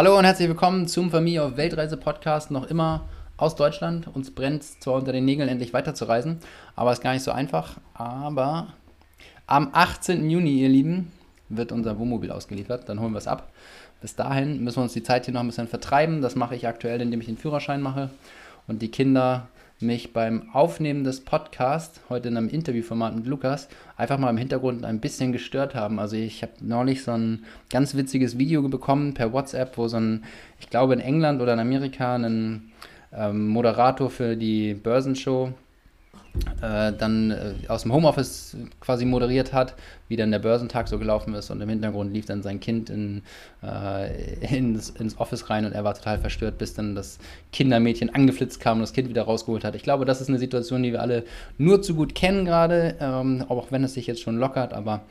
Hallo und herzlich willkommen zum Familie auf Weltreise Podcast. Noch immer aus Deutschland. Uns brennt zwar unter den Nägeln, endlich weiterzureisen, aber ist gar nicht so einfach. Aber am 18. Juni, ihr Lieben, wird unser Wohnmobil ausgeliefert. Dann holen wir es ab. Bis dahin müssen wir uns die Zeit hier noch ein bisschen vertreiben. Das mache ich aktuell, indem ich den Führerschein mache und die Kinder mich beim Aufnehmen des Podcasts, heute in einem Interviewformat mit Lukas, einfach mal im Hintergrund ein bisschen gestört haben. Also ich habe neulich so ein ganz witziges Video bekommen per WhatsApp, wo so ein, ich glaube in England oder in Amerika, ein ähm, Moderator für die Börsenshow äh, dann äh, aus dem Homeoffice quasi moderiert hat, wie dann der Börsentag so gelaufen ist und im Hintergrund lief dann sein Kind in, äh, ins, ins, Office rein und er war total verstört, bis dann das Kindermädchen angeflitzt kam und das Kind wieder rausgeholt hat. Ich glaube, das ist eine Situation, die wir alle nur zu gut kennen gerade, ähm, auch wenn es sich jetzt schon lockert, aber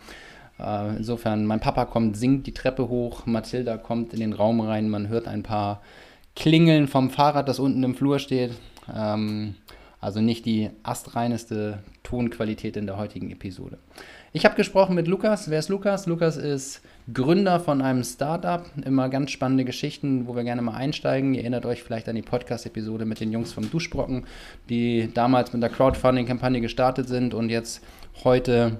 äh, insofern, mein Papa kommt, singt die Treppe hoch, Mathilda kommt in den Raum rein, man hört ein paar Klingeln vom Fahrrad, das unten im Flur steht. Ähm, also nicht die astreineste Tonqualität in der heutigen Episode. Ich habe gesprochen mit Lukas. Wer ist Lukas? Lukas ist Gründer von einem Startup. Immer ganz spannende Geschichten, wo wir gerne mal einsteigen. Ihr erinnert euch vielleicht an die Podcast-Episode mit den Jungs vom Duschbrocken, die damals mit der Crowdfunding-Kampagne gestartet sind und jetzt heute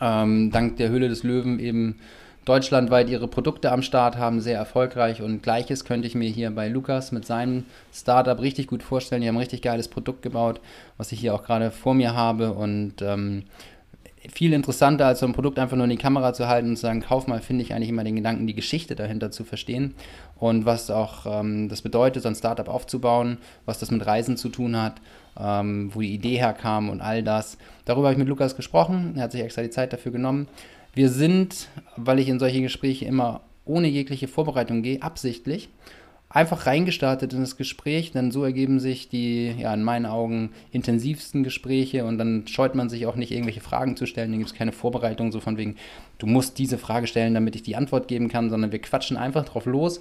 ähm, dank der Höhle des Löwen eben deutschlandweit ihre Produkte am Start haben, sehr erfolgreich. Und gleiches könnte ich mir hier bei Lukas mit seinem Startup richtig gut vorstellen. Die haben ein richtig geiles Produkt gebaut, was ich hier auch gerade vor mir habe. Und ähm, viel interessanter, als so ein Produkt einfach nur in die Kamera zu halten und zu sagen, kauf mal, finde ich eigentlich immer den Gedanken, die Geschichte dahinter zu verstehen und was auch ähm, das bedeutet, so ein Startup aufzubauen, was das mit Reisen zu tun hat, ähm, wo die Idee herkam und all das. Darüber habe ich mit Lukas gesprochen, er hat sich extra die Zeit dafür genommen. Wir sind, weil ich in solche Gespräche immer ohne jegliche Vorbereitung gehe, absichtlich einfach reingestartet in das Gespräch, denn so ergeben sich die, ja, in meinen Augen intensivsten Gespräche und dann scheut man sich auch nicht, irgendwelche Fragen zu stellen. Dann gibt es keine Vorbereitung, so von wegen, du musst diese Frage stellen, damit ich die Antwort geben kann, sondern wir quatschen einfach drauf los.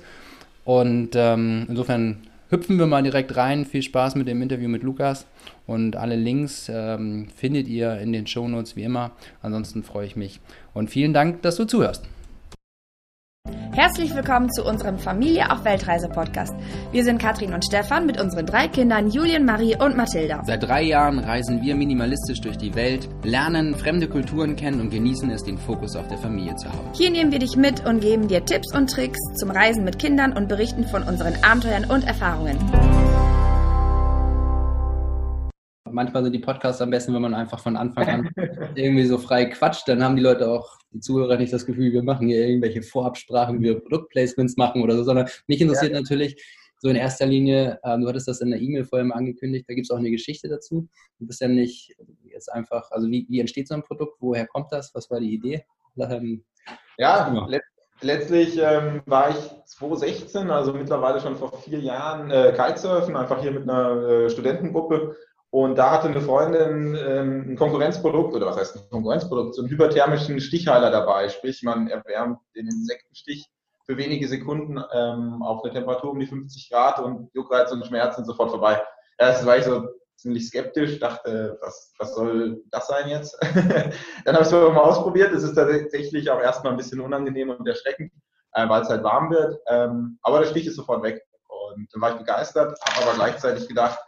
Und ähm, insofern hüpfen wir mal direkt rein. Viel Spaß mit dem Interview mit Lukas und alle Links ähm, findet ihr in den Shownotes wie immer. Ansonsten freue ich mich und vielen Dank, dass du zuhörst. Herzlich willkommen zu unserem Familie auf Weltreise Podcast. Wir sind Katrin und Stefan mit unseren drei Kindern Julien, Marie und Mathilda. Seit drei Jahren reisen wir minimalistisch durch die Welt, lernen fremde Kulturen kennen und genießen es, den Fokus auf der Familie zu haben. Hier nehmen wir dich mit und geben dir Tipps und Tricks zum Reisen mit Kindern und berichten von unseren Abenteuern und Erfahrungen. Manchmal sind die Podcasts am besten, wenn man einfach von Anfang an irgendwie so frei quatscht. Dann haben die Leute auch, die Zuhörer, nicht das Gefühl, wir machen hier irgendwelche Vorabsprachen, wie wir Produktplacements machen oder so, sondern mich interessiert ja. natürlich so in erster Linie, ähm, du hattest das in der E-Mail vorher mal angekündigt, da gibt es auch eine Geschichte dazu. Du bist ja nicht jetzt einfach, also wie, wie entsteht so ein Produkt? Woher kommt das? Was war die Idee? Ähm, ja, let letztlich ähm, war ich 2016, also mittlerweile schon vor vier Jahren, äh, Kitesurfen, einfach hier mit einer äh, Studentengruppe und da hatte eine Freundin ähm, ein Konkurrenzprodukt, oder was heißt ein Konkurrenzprodukt, so einen hyperthermischen Stichheiler dabei. Sprich, man erwärmt den Insektenstich für wenige Sekunden ähm, auf eine Temperatur um die 50 Grad und Juckreiz und Schmerz sind sofort vorbei. Erst war ich so ziemlich skeptisch, dachte, was, was soll das sein jetzt? Dann habe ich es mal ausprobiert. Es ist tatsächlich auch erstmal ein bisschen unangenehm und erschreckend, äh, weil es halt warm wird. Ähm, aber der Stich ist sofort weg. Und dann war ich begeistert, habe aber gleichzeitig gedacht,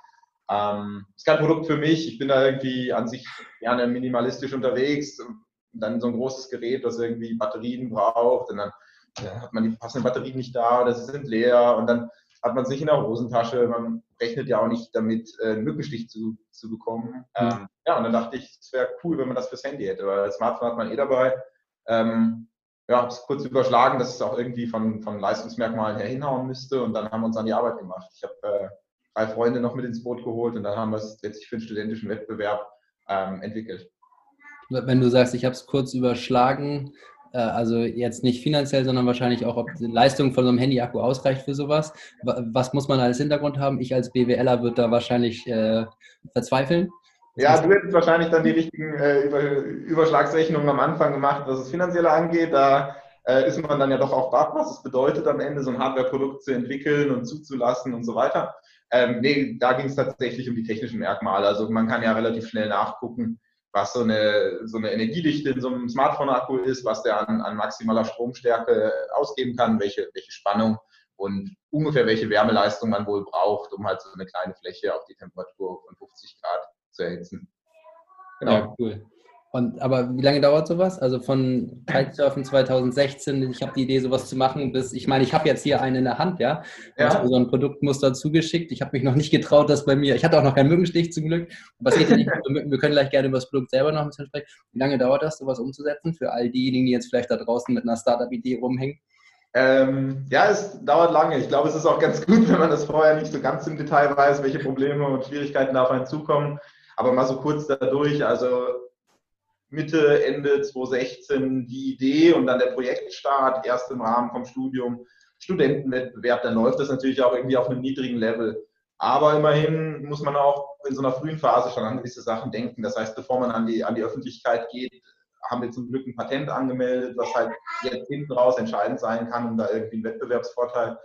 ähm, ist kein Produkt für mich. Ich bin da irgendwie an sich gerne minimalistisch unterwegs. Und dann so ein großes Gerät, das irgendwie Batterien braucht. Und dann, dann hat man die passenden Batterien nicht da oder sie sind leer. Und dann hat man es nicht in der Hosentasche. Man rechnet ja auch nicht damit, äh, einen Mückenstich zu, zu bekommen. Mhm. Ähm, ja, und dann dachte ich, es wäre cool, wenn man das fürs Handy hätte, weil das Smartphone hat man eh dabei. Ähm, ja, habe es kurz überschlagen, dass es auch irgendwie von, von Leistungsmerkmalen her hinhauen müsste. Und dann haben wir uns an die Arbeit gemacht. Ich habe äh, drei Freunde noch mit ins Boot geholt und dann haben wir es letztlich für den studentischen Wettbewerb ähm, entwickelt. Wenn du sagst, ich habe es kurz überschlagen, äh, also jetzt nicht finanziell, sondern wahrscheinlich auch, ob die Leistung von so einem Handy-Akku ausreicht für sowas. Was muss man als Hintergrund haben? Ich als BWLer würde da wahrscheinlich äh, verzweifeln. Ja, du hättest wahrscheinlich dann die richtigen äh, Überschlagsrechnungen am Anfang gemacht, was es finanzielle angeht. Da äh, ist man dann ja doch auch da, was es bedeutet, am Ende so ein Hardware-Produkt zu entwickeln und zuzulassen und so weiter. Ähm, nee, da ging es tatsächlich um die technischen Merkmale. Also man kann ja relativ schnell nachgucken, was so eine, so eine Energiedichte in so einem Smartphone-Akku ist, was der an, an maximaler Stromstärke ausgeben kann, welche, welche Spannung und ungefähr welche Wärmeleistung man wohl braucht, um halt so eine kleine Fläche auf die Temperatur von 50 Grad zu erhitzen. Genau. Ja, cool. Und, aber wie lange dauert sowas? Also von Kitesurfen 2016, ich habe die Idee, sowas zu machen, bis, ich meine, ich habe jetzt hier einen in der Hand, ja. ja. so ein Produktmuster zugeschickt. Ich habe mich noch nicht getraut, dass bei mir, ich hatte auch noch keinen Mückenstich zum Glück, es geht ja nicht Wir können gleich gerne über das Produkt selber noch ein bisschen sprechen. Wie lange dauert das, sowas umzusetzen für all diejenigen, die jetzt vielleicht da draußen mit einer Startup-Idee rumhängen? Ähm, ja, es dauert lange. Ich glaube, es ist auch ganz gut, wenn man das vorher nicht so ganz im Detail weiß, welche Probleme und Schwierigkeiten da auf einen zukommen. Aber mal so kurz dadurch, also Mitte, Ende 2016 die Idee und dann der Projektstart, erst im Rahmen vom Studium, Studentenwettbewerb, dann läuft das natürlich auch irgendwie auf einem niedrigen Level. Aber immerhin muss man auch in so einer frühen Phase schon an gewisse Sachen denken. Das heißt, bevor man an die, an die Öffentlichkeit geht, haben wir zum Glück ein Patent angemeldet, was halt jetzt hinten raus entscheidend sein kann, um da irgendwie einen Wettbewerbsvorteil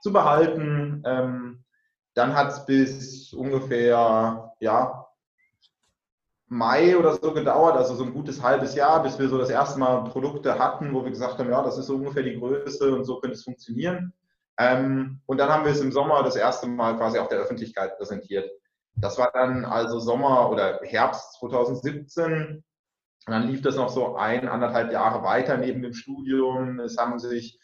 zu behalten. Ähm, dann hat es bis ungefähr ja, Mai oder so gedauert, also so ein gutes halbes Jahr, bis wir so das erste Mal Produkte hatten, wo wir gesagt haben, ja, das ist so ungefähr die Größe und so könnte es funktionieren. Ähm, und dann haben wir es im Sommer das erste Mal quasi auch der Öffentlichkeit präsentiert. Das war dann also Sommer oder Herbst 2017. Und dann lief das noch so ein, anderthalb Jahre weiter neben dem Studium. Es haben sich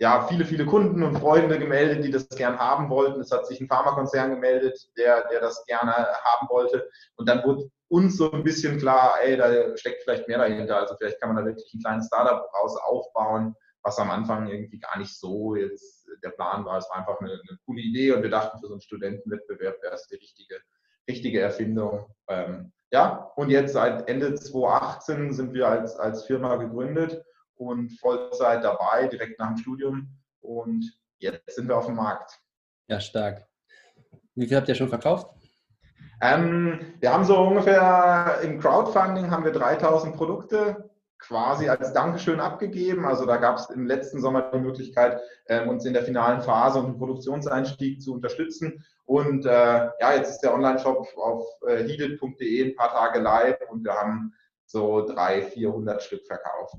ja, viele, viele Kunden und Freunde gemeldet, die das gern haben wollten. Es hat sich ein Pharmakonzern gemeldet, der, der das gerne haben wollte. Und dann wurde uns so ein bisschen klar, ey, da steckt vielleicht mehr dahinter. Also vielleicht kann man da wirklich ein kleines Startup raus aufbauen, was am Anfang irgendwie gar nicht so jetzt der Plan war. Es war einfach eine, eine coole Idee und wir dachten, für so einen Studentenwettbewerb wäre es die richtige, richtige Erfindung. Ähm, ja, und jetzt seit Ende 2018 sind wir als, als Firma gegründet und Vollzeit dabei, direkt nach dem Studium. Und jetzt sind wir auf dem Markt. Ja, stark. Wie viel habt ihr schon verkauft? Ähm, wir haben so ungefähr im Crowdfunding haben wir 3000 Produkte quasi als Dankeschön abgegeben. Also da gab es im letzten Sommer die Möglichkeit, ähm, uns in der finalen Phase und im Produktionseinstieg zu unterstützen. Und äh, ja, jetzt ist der Online-Shop auf äh, heated.de ein paar Tage live und wir haben so 300, 400 Stück verkauft.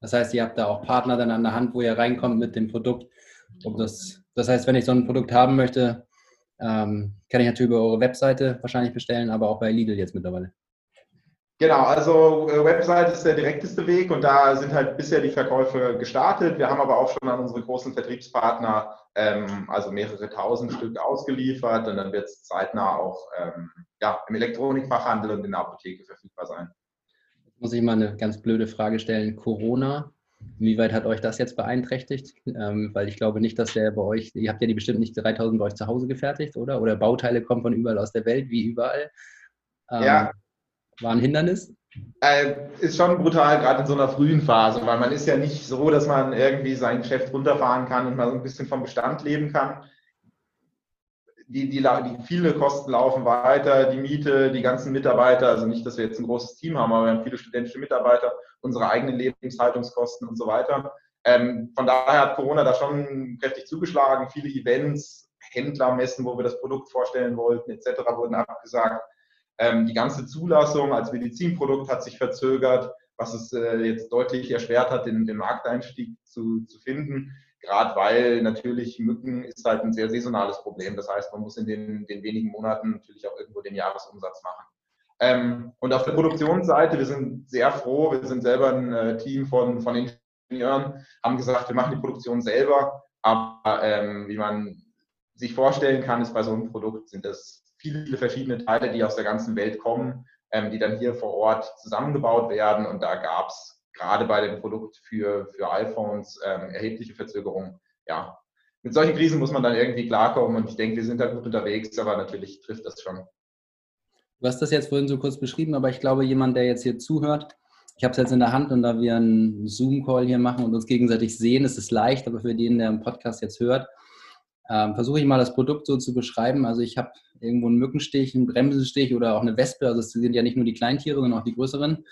Das heißt, ihr habt da auch Partner dann an der Hand, wo ihr reinkommt mit dem Produkt. Um das, das heißt, wenn ich so ein Produkt haben möchte, ähm, kann ich natürlich über eure Webseite wahrscheinlich bestellen, aber auch bei Lidl jetzt mittlerweile. Genau, also äh, Website ist der direkteste Weg und da sind halt bisher die Verkäufe gestartet. Wir haben aber auch schon an unsere großen Vertriebspartner, ähm, also mehrere tausend Stück ausgeliefert und dann wird es zeitnah auch ähm, ja, im Elektronikfachhandel und in der Apotheke verfügbar sein muss ich mal eine ganz blöde Frage stellen. Corona, inwieweit hat euch das jetzt beeinträchtigt? Ähm, weil ich glaube nicht, dass der bei euch, ihr habt ja die bestimmt nicht 3000 bei euch zu Hause gefertigt, oder? Oder Bauteile kommen von überall aus der Welt, wie überall. Ähm, ja. War ein Hindernis? Äh, ist schon brutal, gerade in so einer frühen Phase, weil man ist ja nicht so, dass man irgendwie sein Geschäft runterfahren kann und mal so ein bisschen vom Bestand leben kann die, die, die, viele Kosten laufen weiter, die Miete, die ganzen Mitarbeiter, also nicht, dass wir jetzt ein großes Team haben, aber wir haben viele studentische Mitarbeiter, unsere eigenen Lebenshaltungskosten und so weiter. Ähm, von daher hat Corona da schon kräftig zugeschlagen. Viele Events, Händlermessen, wo wir das Produkt vorstellen wollten, etc., wurden abgesagt. Ähm, die ganze Zulassung als Medizinprodukt hat sich verzögert, was es äh, jetzt deutlich erschwert hat, den, den Markteinstieg zu, zu finden gerade weil natürlich Mücken ist halt ein sehr saisonales Problem. Das heißt, man muss in den, den wenigen Monaten natürlich auch irgendwo den Jahresumsatz machen. Ähm, und auf der Produktionsseite, wir sind sehr froh, wir sind selber ein äh, Team von, von Ingenieuren, haben gesagt, wir machen die Produktion selber, aber ähm, wie man sich vorstellen kann, ist bei so einem Produkt sind es viele, verschiedene Teile, die aus der ganzen Welt kommen, ähm, die dann hier vor Ort zusammengebaut werden und da gab es gerade bei dem Produkt für, für iPhones ähm, erhebliche Verzögerungen. Ja, mit solchen Krisen muss man dann irgendwie klarkommen und ich denke, wir sind da gut unterwegs, aber natürlich trifft das schon. Du hast das jetzt vorhin so kurz beschrieben, aber ich glaube, jemand, der jetzt hier zuhört, ich habe es jetzt in der Hand und da wir einen Zoom-Call hier machen und uns gegenseitig sehen, ist es leicht, aber für den, der im Podcast jetzt hört, ähm, versuche ich mal das Produkt so zu beschreiben. Also ich habe irgendwo einen Mückenstich, einen Bremsenstich oder auch eine Wespe. Also es sind ja nicht nur die Kleintiere, sondern auch die größeren.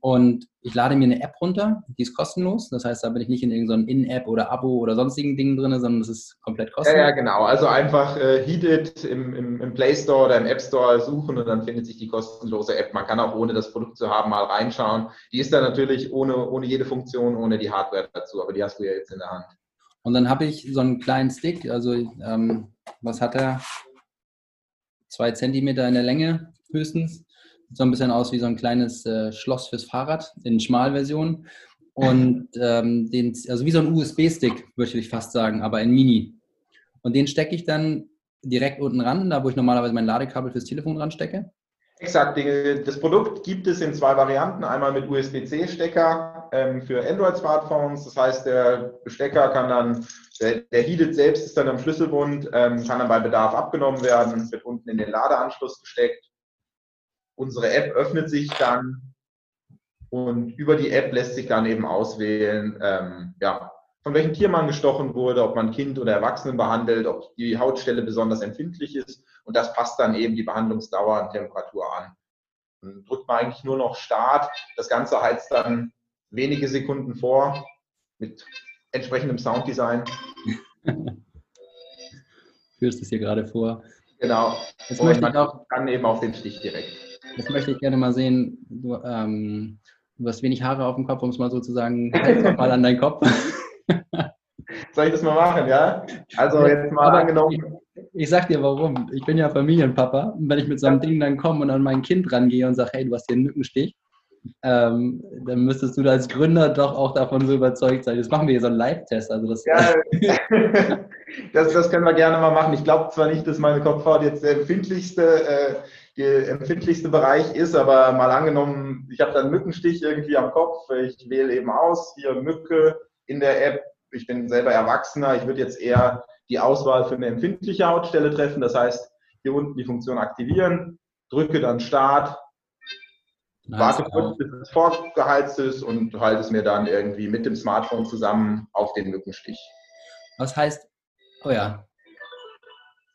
Und ich lade mir eine App runter, die ist kostenlos. Das heißt, da bin ich nicht in irgendeinem In-App oder Abo oder sonstigen Dingen drin, sondern das ist komplett kostenlos. Ja, ja genau. Also einfach äh, Heated im, im, im, Play Store oder im App Store suchen und dann findet sich die kostenlose App. Man kann auch ohne das Produkt zu haben mal reinschauen. Die ist dann natürlich ohne, ohne jede Funktion, ohne die Hardware dazu, aber die hast du ja jetzt in der Hand. Und dann habe ich so einen kleinen Stick, also ähm, was hat er? Zwei Zentimeter in der Länge höchstens so ein bisschen aus wie so ein kleines äh, Schloss fürs Fahrrad in Schmalversion. Und ähm, den, also wie so ein USB-Stick, würde ich fast sagen, aber in Mini. Und den stecke ich dann direkt unten ran, da wo ich normalerweise mein Ladekabel fürs Telefon dran stecke. Exakt. Das Produkt gibt es in zwei Varianten. Einmal mit USB-C-Stecker ähm, für Android-Smartphones. Das heißt, der Stecker kann dann, der, der Heated selbst ist dann am Schlüsselbund, ähm, kann dann bei Bedarf abgenommen werden, wird unten in den Ladeanschluss gesteckt unsere App öffnet sich dann und über die App lässt sich dann eben auswählen, ähm, ja, von welchem Tier man gestochen wurde, ob man Kind oder Erwachsenen behandelt, ob die Hautstelle besonders empfindlich ist und das passt dann eben die Behandlungsdauer und Temperatur an. Dann drückt man eigentlich nur noch Start. Das Ganze heizt dann wenige Sekunden vor mit entsprechendem Sounddesign. Führst es hier gerade vor. Genau. Das und möchte ich auch. Kann eben auf den Stich direkt. Das möchte ich gerne mal sehen. Du, ähm, du hast wenig Haare auf dem Kopf, um es mal so zu sagen. Halt mal an deinen Kopf. Soll ich das mal machen, ja? Also jetzt mal Aber angenommen. Ich, ich sag dir warum. Ich bin ja Familienpapa. Und wenn ich mit so einem. Ding dann komme und an mein Kind rangehe und sage, hey, du hast hier einen Mückenstich, ähm, dann müsstest du als Gründer doch auch davon so überzeugt sein. Jetzt machen wir hier so einen Live-Test. Also das, ja, das, das, können wir gerne mal machen. Ich glaube zwar nicht, dass meine Kopfhaut jetzt der empfindlichste äh, der empfindlichste Bereich ist, aber mal angenommen, ich habe dann einen Mückenstich irgendwie am Kopf, ich wähle eben aus, hier Mücke in der App, ich bin selber Erwachsener, ich würde jetzt eher die Auswahl für eine empfindliche Hautstelle treffen, das heißt, hier unten die Funktion aktivieren, drücke dann Start, warte kurz, bis es vorgeheizt ist und halte es mir dann irgendwie mit dem Smartphone zusammen auf den Mückenstich. Was heißt, oh ja,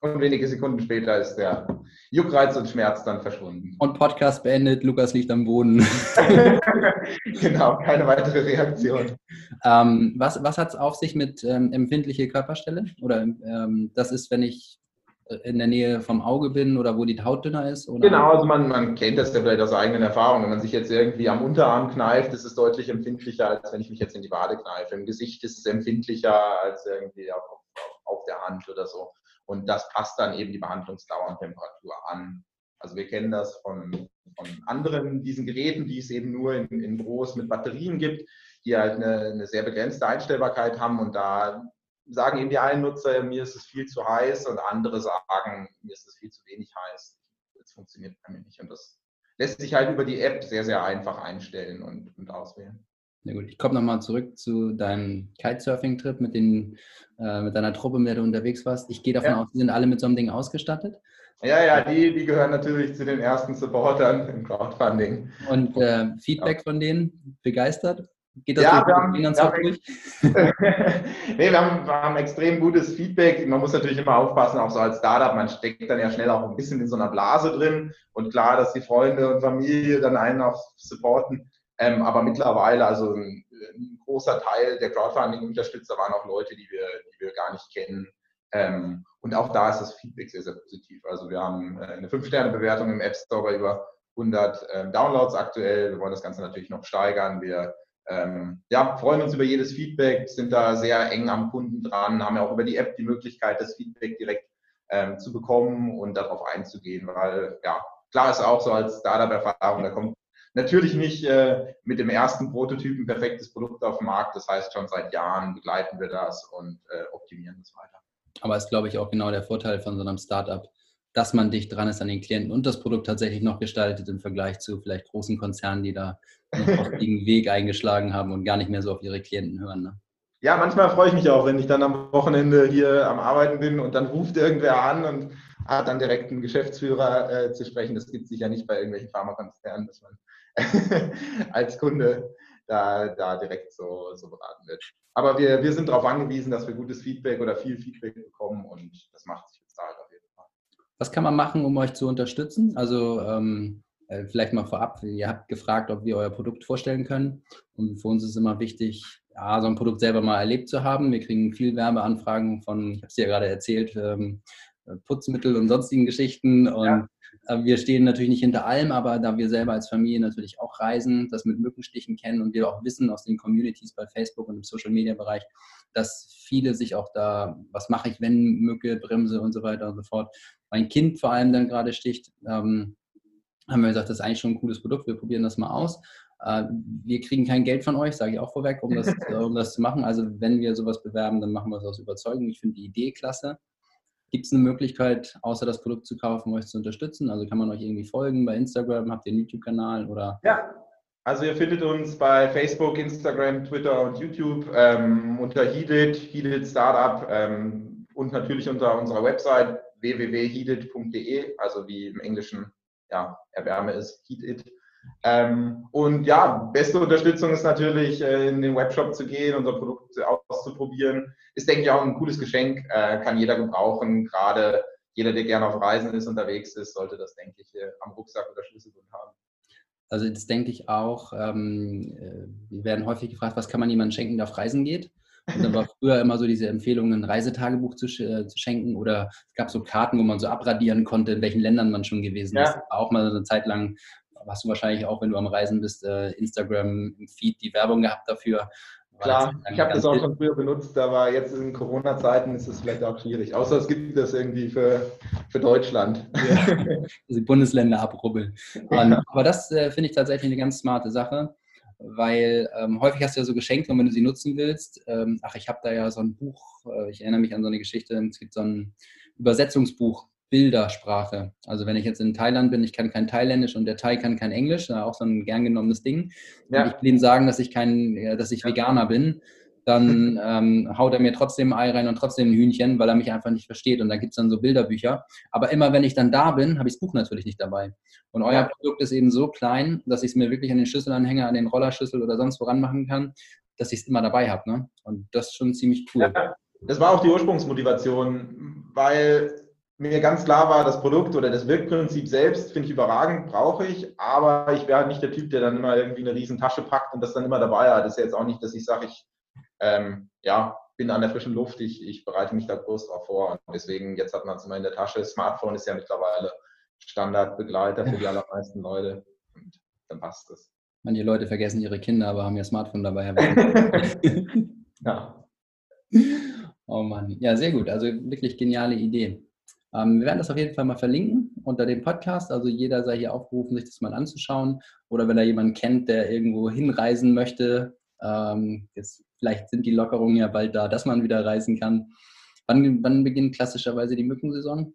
und wenige Sekunden später ist der Juckreiz und Schmerz dann verschwunden. Und Podcast beendet, Lukas liegt am Boden. genau, keine weitere Reaktion. Ähm, was was hat es auf sich mit ähm, empfindliche Körperstelle? Oder ähm, das ist, wenn ich in der Nähe vom Auge bin oder wo die Haut dünner ist? Oder? Genau, also man, man kennt das ja vielleicht aus eigenen Erfahrungen. Wenn man sich jetzt irgendwie am Unterarm kneift, ist es deutlich empfindlicher, als wenn ich mich jetzt in die Wade kneife. Im Gesicht ist es empfindlicher als irgendwie auf, auf, auf der Hand oder so. Und das passt dann eben die Behandlungsdauer und Temperatur an. Also wir kennen das von, von anderen diesen Geräten, die es eben nur in, in groß mit Batterien gibt, die halt eine, eine sehr begrenzte Einstellbarkeit haben. Und da sagen eben die einen Nutzer, mir ist es viel zu heiß und andere sagen, mir ist es viel zu wenig heiß. Das funktioniert bei mir nicht. Und das lässt sich halt über die App sehr, sehr einfach einstellen und, und auswählen. Na gut, ich komme nochmal zurück zu deinem Kitesurfing-Trip mit, äh, mit deiner Truppe, mit der du unterwegs warst. Ich gehe davon ja. aus, die sind alle mit so einem Ding ausgestattet. Ja, ja, die, die gehören natürlich zu den ersten Supportern im Crowdfunding. Und äh, Feedback ja. von denen? Begeistert? Geht das ja, wir haben, wir haben, durch? nee, wir haben, wir haben extrem gutes Feedback. Man muss natürlich immer aufpassen, auch so als Startup, man steckt dann ja schnell auch ein bisschen in so einer Blase drin. Und klar, dass die Freunde und Familie dann einen auch supporten. Ähm, aber mittlerweile, also ein, ein, großer Teil der Crowdfunding-Unterstützer waren auch Leute, die wir, die wir gar nicht kennen. Ähm, und auch da ist das Feedback sehr, sehr positiv. Also wir haben äh, eine 5-Sterne-Bewertung im App Store bei über 100 ähm, Downloads aktuell. Wir wollen das Ganze natürlich noch steigern. Wir ähm, ja, freuen uns über jedes Feedback, sind da sehr eng am Kunden dran, haben ja auch über die App die Möglichkeit, das Feedback direkt ähm, zu bekommen und darauf einzugehen, weil ja, klar ist auch so als Startup-Erfahrung, da kommt Natürlich nicht äh, mit dem ersten Prototypen perfektes Produkt auf dem Markt. Das heißt, schon seit Jahren begleiten wir das und äh, optimieren das weiter. Aber ist, glaube ich, auch genau der Vorteil von so einem Startup, dass man dicht dran ist an den Klienten und das Produkt tatsächlich noch gestaltet im Vergleich zu vielleicht großen Konzernen, die da einen Weg eingeschlagen haben und gar nicht mehr so auf ihre Klienten hören. Ne? Ja, manchmal freue ich mich auch, wenn ich dann am Wochenende hier am Arbeiten bin und dann ruft irgendwer an und hat dann direkt einen Geschäftsführer äh, zu sprechen. Das gibt es sicher nicht bei irgendwelchen Pharmakonzernen, dass man als Kunde da, da direkt so, so beraten wird. Aber wir, wir sind darauf angewiesen, dass wir gutes Feedback oder viel Feedback bekommen und das macht sich bezahlt auf jeden Fall. Was kann man machen, um euch zu unterstützen? Also ähm, äh, vielleicht mal vorab, ihr habt gefragt, ob wir euer Produkt vorstellen können. Und für uns ist immer wichtig, ja, so ein Produkt selber mal erlebt zu haben. Wir kriegen viel Werbeanfragen von, ich habe es dir ja gerade erzählt, ähm, Putzmittel und sonstigen Geschichten. Und ja. Äh, wir stehen natürlich nicht hinter allem, aber da wir selber als Familie natürlich auch reisen, das mit Mückenstichen kennen und wir auch wissen aus den Communities bei Facebook und im Social Media Bereich, dass viele sich auch da, was mache ich, wenn Mücke, Bremse und so weiter und so fort. Mein Kind vor allem dann gerade sticht, ähm, haben wir gesagt, das ist eigentlich schon ein cooles Produkt, wir probieren das mal aus. Äh, wir kriegen kein Geld von euch, sage ich auch vorweg, um das, um das zu machen. Also wenn wir sowas bewerben, dann machen wir es aus Überzeugung. Ich finde die Idee klasse. Gibt es eine Möglichkeit, außer das Produkt zu kaufen, euch zu unterstützen? Also kann man euch irgendwie folgen bei Instagram? Habt ihr einen YouTube-Kanal oder? Ja, also ihr findet uns bei Facebook, Instagram, Twitter und YouTube ähm, unter Heeded, Heeded Startup ähm, und natürlich unter unserer Website www.heeded.de, also wie im Englischen ja, Erwärme ist, It. Ähm, und ja, beste Unterstützung ist natürlich, äh, in den Webshop zu gehen, unser Produkt auszuprobieren. Ist, denke ich, auch ein cooles Geschenk, äh, kann jeder gebrauchen. Gerade jeder, der gerne auf Reisen ist, unterwegs ist, sollte das, denke ich, äh, am Rucksack oder Schlüsselbund haben. Also das denke ich auch. Ähm, äh, wir werden häufig gefragt, was kann man jemandem schenken, der auf Reisen geht? Und dann war früher immer so diese Empfehlung, ein Reisetagebuch zu, äh, zu, schenken oder es gab so Karten, wo man so abradieren konnte, in welchen Ländern man schon gewesen ja. ist. Auch mal eine Zeit lang hast du wahrscheinlich auch, wenn du am Reisen bist, äh, Instagram im Feed die Werbung gehabt dafür. Klar, ich habe das auch schon früher benutzt, aber jetzt in Corona-Zeiten ist es vielleicht auch schwierig. Außer es gibt das irgendwie für, für Deutschland. Ja, also Bundesländer abrubbeln. Ja. Aber das äh, finde ich tatsächlich eine ganz smarte Sache, weil ähm, häufig hast du ja so Geschenke und wenn du sie nutzen willst, ähm, ach, ich habe da ja so ein Buch, äh, ich erinnere mich an so eine Geschichte, es gibt so ein Übersetzungsbuch Bildersprache. Also wenn ich jetzt in Thailand bin, ich kann kein Thailändisch und der Thai kann kein Englisch, auch so ein gern genommenes Ding. Ja. Und ich will ihm sagen, dass ich kein, dass ich Veganer bin, dann ähm, haut er mir trotzdem ein Ei rein und trotzdem ein Hühnchen, weil er mich einfach nicht versteht. Und da gibt es dann so Bilderbücher. Aber immer wenn ich dann da bin, habe ich das Buch natürlich nicht dabei. Und euer ja. Produkt ist eben so klein, dass ich es mir wirklich an den Schlüsselanhänger, an den Rollerschlüssel oder sonst woran machen kann, dass ich es immer dabei habe. Ne? Und das ist schon ziemlich cool. Ja, das war auch die Ursprungsmotivation, weil mir ganz klar war, das Produkt oder das Wirkprinzip selbst finde ich überragend, brauche ich, aber ich wäre halt nicht der Typ, der dann immer irgendwie eine riesen Tasche packt und das dann immer dabei hat. Das ist ja jetzt auch nicht, dass ich sage, ich ähm, ja, bin an der frischen Luft, ich, ich bereite mich da groß drauf vor und deswegen, jetzt hat man es immer in der Tasche. Smartphone ist ja mittlerweile Standardbegleiter für die allermeisten Leute und dann passt es. Manche Leute vergessen ihre Kinder, aber haben ihr Smartphone dabei. ja. Oh Mann, ja, sehr gut. Also wirklich geniale Idee. Ähm, wir werden das auf jeden Fall mal verlinken unter dem Podcast. Also jeder sei hier aufgerufen, sich das mal anzuschauen. Oder wenn er jemanden kennt, der irgendwo hinreisen möchte, ähm, jetzt, vielleicht sind die Lockerungen ja bald da, dass man wieder reisen kann. Wann, wann beginnt klassischerweise die Mückensaison?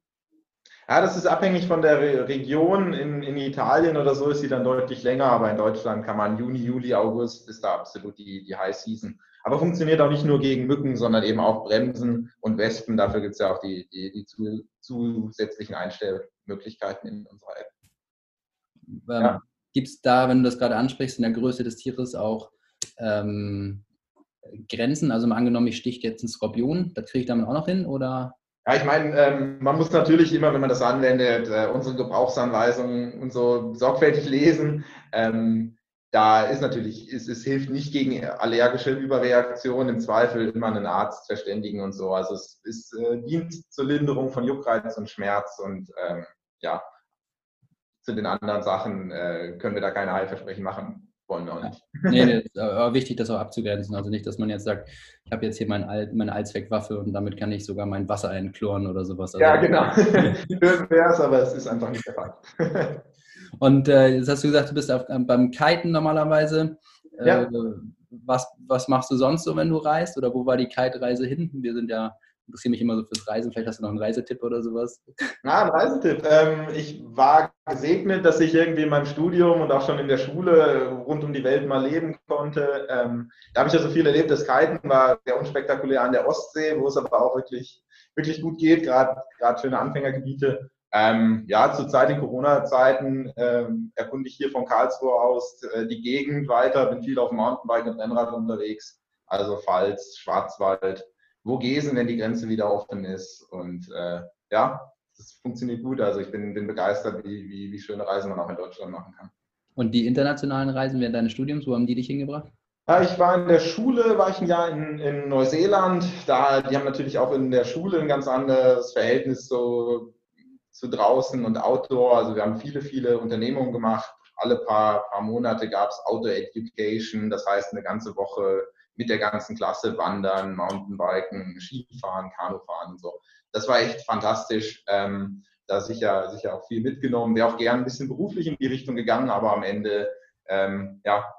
Ja, das ist abhängig von der Re Region. In, in Italien oder so ist sie dann deutlich länger, aber in Deutschland kann man Juni, Juli, August ist da absolut die, die High Season. Aber funktioniert auch nicht nur gegen Mücken, sondern eben auch Bremsen und Wespen. Dafür gibt es ja auch die, die, die zusätzlichen Einstellmöglichkeiten in unserer App. Ähm, ja. Gibt es da, wenn du das gerade ansprichst, in der Größe des Tieres auch ähm, Grenzen? Also mal angenommen, ich stiche jetzt einen Skorpion, das kriege ich damit auch noch hin oder? Ja, ich meine, ähm, man muss natürlich immer, wenn man das anwendet, äh, unsere Gebrauchsanweisungen und so sorgfältig lesen. Ähm, da ist natürlich, es, es hilft nicht gegen allergische Überreaktionen, im Zweifel immer einen Arzt verständigen und so. Also es ist, äh, dient zur Linderung von Juckreiz und Schmerz und ähm, ja, zu den anderen Sachen äh, können wir da keine Heilversprechen machen. Wollen wir auch nicht. Nee, nee, ist aber wichtig, das auch abzugrenzen. Also nicht, dass man jetzt sagt, ich habe jetzt hier mein All, meine Allzweckwaffe und damit kann ich sogar mein Wasser einkloren oder sowas. Also, ja, genau. Schön wäre es, aber es ist einfach nicht der Fall. Und äh, jetzt hast du gesagt, du bist auf, äh, beim Kiten normalerweise. Äh, ja. was, was machst du sonst so, wenn du reist? Oder wo war die Kite-Reise hin? Wir sind ja, interessiere mich immer so fürs Reisen. Vielleicht hast du noch einen Reisetipp oder sowas. Na, ein Reisetipp. Ähm, ich war gesegnet, dass ich irgendwie in meinem Studium und auch schon in der Schule rund um die Welt mal leben konnte. Ähm, da habe ich ja so viel erlebt. Das Kiten war sehr unspektakulär an der Ostsee, wo es aber auch wirklich, wirklich gut geht, gerade schöne Anfängergebiete. Ähm, ja, zurzeit in Corona-Zeiten ähm, erkunde ich hier von Karlsruhe aus äh, die Gegend weiter, bin viel auf dem Mountainbike und Rennrad unterwegs, also Pfalz, Schwarzwald, Vogesen, wenn die Grenze wieder offen ist. Und äh, ja, das funktioniert gut. Also ich bin, bin begeistert, wie, wie, wie schöne Reisen man auch in Deutschland machen kann. Und die internationalen Reisen während deines Studiums, wo haben die dich hingebracht? Ich war in der Schule, war ich ein Jahr in, in Neuseeland. Da, die haben natürlich auch in der Schule ein ganz anderes Verhältnis so, zu draußen und Outdoor. Also wir haben viele, viele Unternehmungen gemacht. Alle paar, paar Monate gab es Outdoor Education, das heißt eine ganze Woche mit der ganzen Klasse wandern, Mountainbiken, Skifahren, Kanufahren und so. Das war echt fantastisch. Ähm, da sicher, sicher auch viel mitgenommen. Wäre auch gern ein bisschen beruflich in die Richtung gegangen, aber am Ende, ähm, ja,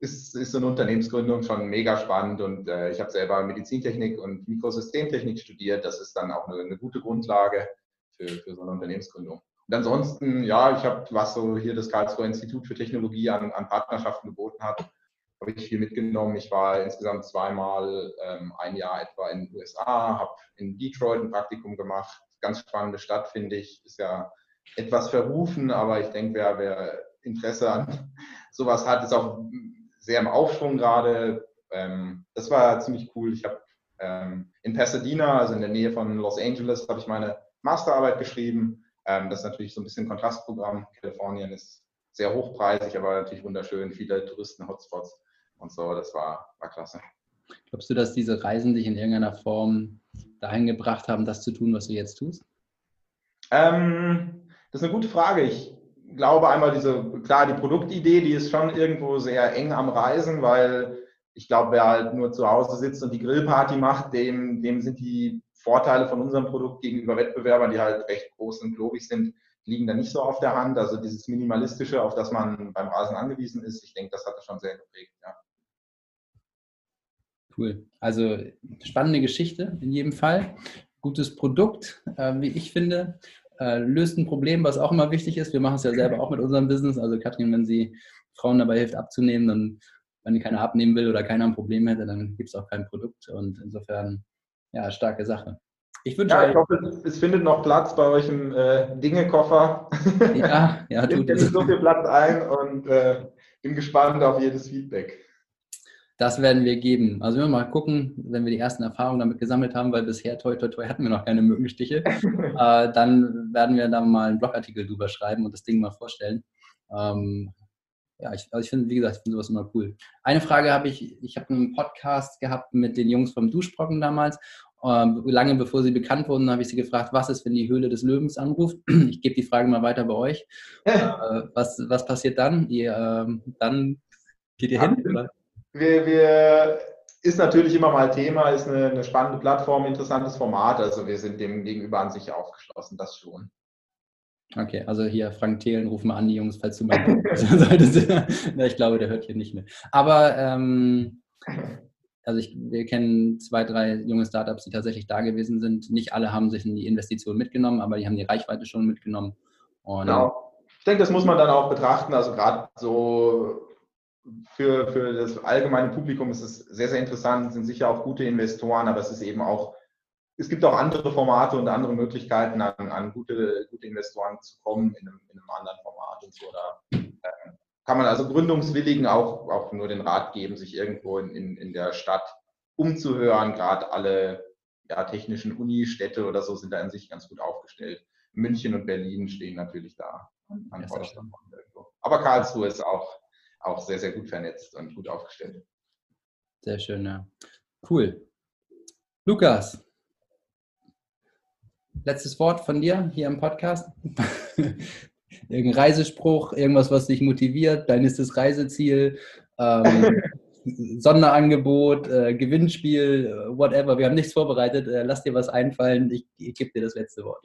ist, ist so eine Unternehmensgründung schon mega spannend und äh, ich habe selber Medizintechnik und Mikrosystemtechnik studiert. Das ist dann auch eine, eine gute Grundlage für, für so eine Unternehmensgründung. Und ansonsten, ja, ich habe, was so hier das Karlsruher Institut für Technologie an, an Partnerschaften geboten hat, habe ich viel mitgenommen. Ich war insgesamt zweimal ähm, ein Jahr etwa in den USA, habe in Detroit ein Praktikum gemacht. Ganz spannende Stadt, finde ich. Ist ja etwas verrufen, aber ich denke, wer, wer Interesse an sowas hat, ist auch sehr im Aufschwung gerade. Ähm, das war ziemlich cool. Ich habe ähm, in Pasadena, also in der Nähe von Los Angeles, habe ich meine Masterarbeit geschrieben. Ähm, das ist natürlich so ein bisschen Kontrastprogramm. Kalifornien ist sehr hochpreisig, aber natürlich wunderschön, viele Touristen-Hotspots und so. Das war, war klasse. Glaubst du, dass diese Reisen dich in irgendeiner Form dahin gebracht haben, das zu tun, was du jetzt tust? Ähm, das ist eine gute Frage. Ich glaube einmal diese, klar, die Produktidee, die ist schon irgendwo sehr eng am Reisen, weil ich glaube, wer halt nur zu Hause sitzt und die Grillparty macht, dem, dem sind die Vorteile von unserem Produkt gegenüber Wettbewerbern, die halt recht groß und globig sind, liegen da nicht so auf der Hand. Also dieses Minimalistische, auf das man beim Reisen angewiesen ist, ich denke, das hat er schon sehr geprägt, ja. Cool. Also spannende Geschichte in jedem Fall. Gutes Produkt, äh, wie ich finde äh, löst ein Problem, was auch immer wichtig ist. Wir machen es ja selber auch mit unserem Business. Also Katrin, wenn sie Frauen dabei hilft abzunehmen, dann, wenn keiner abnehmen will oder keiner ein Problem hätte, dann gibt es auch kein Produkt. Und insofern, ja, starke Sache. Ich wünsche ja, ich hoffe, es, findet noch Platz bei euch im äh, Dinge-Koffer. Ja, ja, tut es. so viel Platz ein und äh, bin gespannt auf jedes Feedback. Das werden wir geben. Also wir mal gucken, wenn wir die ersten Erfahrungen damit gesammelt haben, weil bisher toi toi toi hatten wir noch keine Mückenstiche. äh, dann werden wir da mal einen Blogartikel drüber schreiben und das Ding mal vorstellen. Ähm, ja, ich, also ich finde, wie gesagt, ich finde sowas immer cool. Eine Frage habe ich, ich habe einen Podcast gehabt mit den Jungs vom Duschbrocken damals. Ähm, lange bevor sie bekannt wurden, habe ich sie gefragt, was ist, wenn die Höhle des Löwens anruft? Ich gebe die Frage mal weiter bei euch. äh, was, was passiert dann? Ihr, äh, dann geht ihr hin? Oder? wir, wir ist natürlich immer mal Thema, ist eine, eine, spannende Plattform, interessantes Format. Also wir sind dem gegenüber an sich aufgeschlossen, das schon. Okay, also hier Frank Thelen, ruf mal an, die Jungs, falls du mal solltest. ich glaube, der hört hier nicht mehr. Aber ähm, also ich, wir kennen zwei, drei junge Startups, die tatsächlich da gewesen sind. Nicht alle haben sich in die Investition mitgenommen, aber die haben die Reichweite schon mitgenommen. Und genau. Ich denke, das muss man dann auch betrachten. Also gerade so für, für das allgemeine Publikum ist es sehr, sehr interessant, sind sicher auch gute Investoren, aber es ist eben auch, es gibt auch andere Formate und andere Möglichkeiten, an, an gute, gute Investoren zu kommen in einem, in einem anderen Format und so. Da äh, kann man also Gründungswilligen auch, auch nur den Rat geben, sich irgendwo in, in, in der Stadt umzuhören. Gerade alle ja, technischen Unistädte oder so sind da in sich ganz gut aufgestellt. München und Berlin stehen natürlich da an, an Aber Karlsruhe ist auch auch sehr, sehr gut vernetzt und gut aufgestellt. Sehr schön, ja. Cool. Lukas, letztes Wort von dir hier im Podcast. Irgendein Reisespruch, irgendwas, was dich motiviert, dein nächstes Reiseziel, ähm, Sonderangebot, äh, Gewinnspiel, äh, whatever. Wir haben nichts vorbereitet. Äh, lass dir was einfallen. Ich, ich gebe dir das letzte Wort.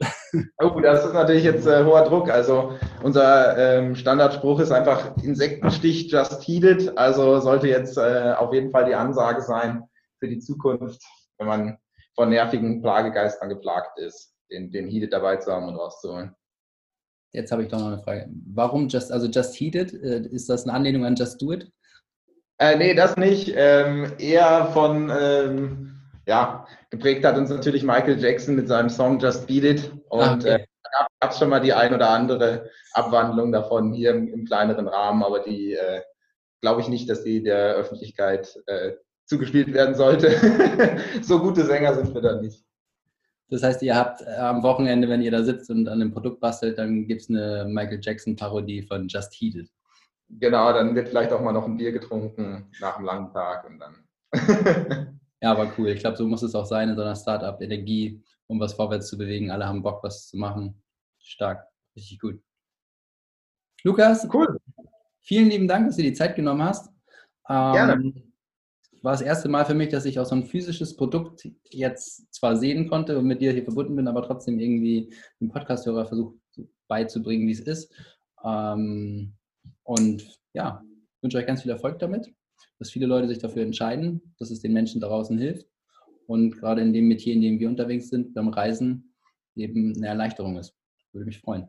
Oh, das ist natürlich jetzt äh, hoher Druck. Also unser ähm, Standardspruch ist einfach Insektenstich just heated. Also sollte jetzt äh, auf jeden Fall die Ansage sein für die Zukunft, wenn man von nervigen Plagegeistern geplagt ist, den, den Heated dabei zu haben und rauszuholen. Jetzt habe ich doch noch eine Frage. Warum just, also just heated? Äh, ist das eine Anlehnung an just do it? Äh, nee, das nicht. Ähm, eher von, ähm, ja, geprägt hat uns natürlich Michael Jackson mit seinem Song Just Beat It. Und ah, okay. äh, da gab es schon mal die ein oder andere Abwandlung davon hier im, im kleineren Rahmen, aber die äh, glaube ich nicht, dass die der Öffentlichkeit äh, zugespielt werden sollte. so gute Sänger sind wir da nicht. Das heißt, ihr habt äh, am Wochenende, wenn ihr da sitzt und an einem Produkt bastelt, dann gibt es eine Michael Jackson-Parodie von Just Heated. Genau, dann wird vielleicht auch mal noch ein Bier getrunken nach einem langen Tag und dann. ja, aber cool. Ich glaube, so muss es auch sein in so einer Startup. Energie, um was vorwärts zu bewegen. Alle haben Bock, was zu machen. Stark. Richtig gut. Lukas, cool. Vielen lieben Dank, dass du dir die Zeit genommen hast. Ähm, Gerne. War das erste Mal für mich, dass ich auch so ein physisches Produkt jetzt zwar sehen konnte und mit dir hier verbunden bin, aber trotzdem irgendwie dem Podcast-Hörer versucht beizubringen, wie es ist. Ähm, und ja, wünsche euch ganz viel Erfolg damit, dass viele Leute sich dafür entscheiden, dass es den Menschen draußen hilft und gerade in dem Metier, in dem wir unterwegs sind, beim Reisen eben eine Erleichterung ist. Würde mich freuen.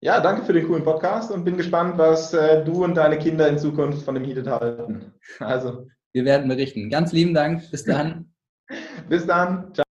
Ja, danke für den coolen Podcast und bin gespannt, was äh, du und deine Kinder in Zukunft von dem Heated halten. Also. Wir werden berichten. Ganz lieben Dank. Bis dann. Bis dann. Ciao.